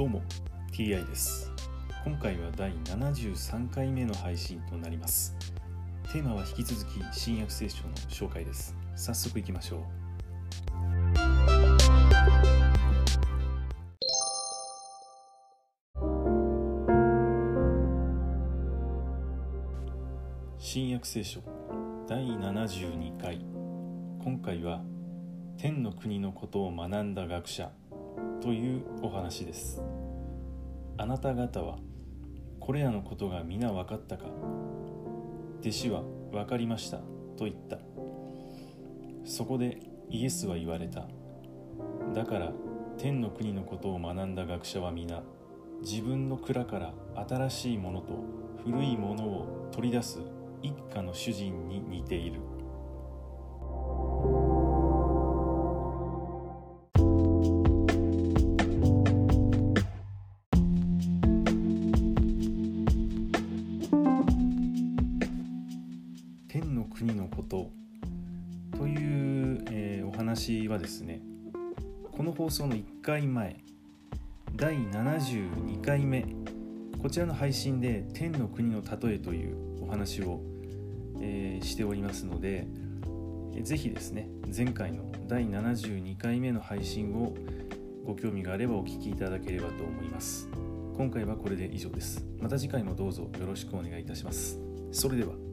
どうも TI です。今回は第73回目の配信となります。テーマは引き続き新約聖書の紹介です。早速いきましょう。新約聖書第72回。今回は天の国のことを学んだ学者というお話です。あなた方はこれらのことが皆分かったか？弟子は分かりましたと言った。そこでイエスは言われた。だから天の国のことを学んだ学者は皆自分の蔵から新しいものと古いものを取り出す一家の主人に似ている。国のことという、えーお話はですねこの放送の1回前第72回目こちらの配信で天の国の例えというお話を、えーしておりますのでえーぜひですね前回の第72回目の配信をご興味があればお聞きいただければと思います。今回はこれで以上です。また次回もどうぞよろしくお願いいたします。それでは。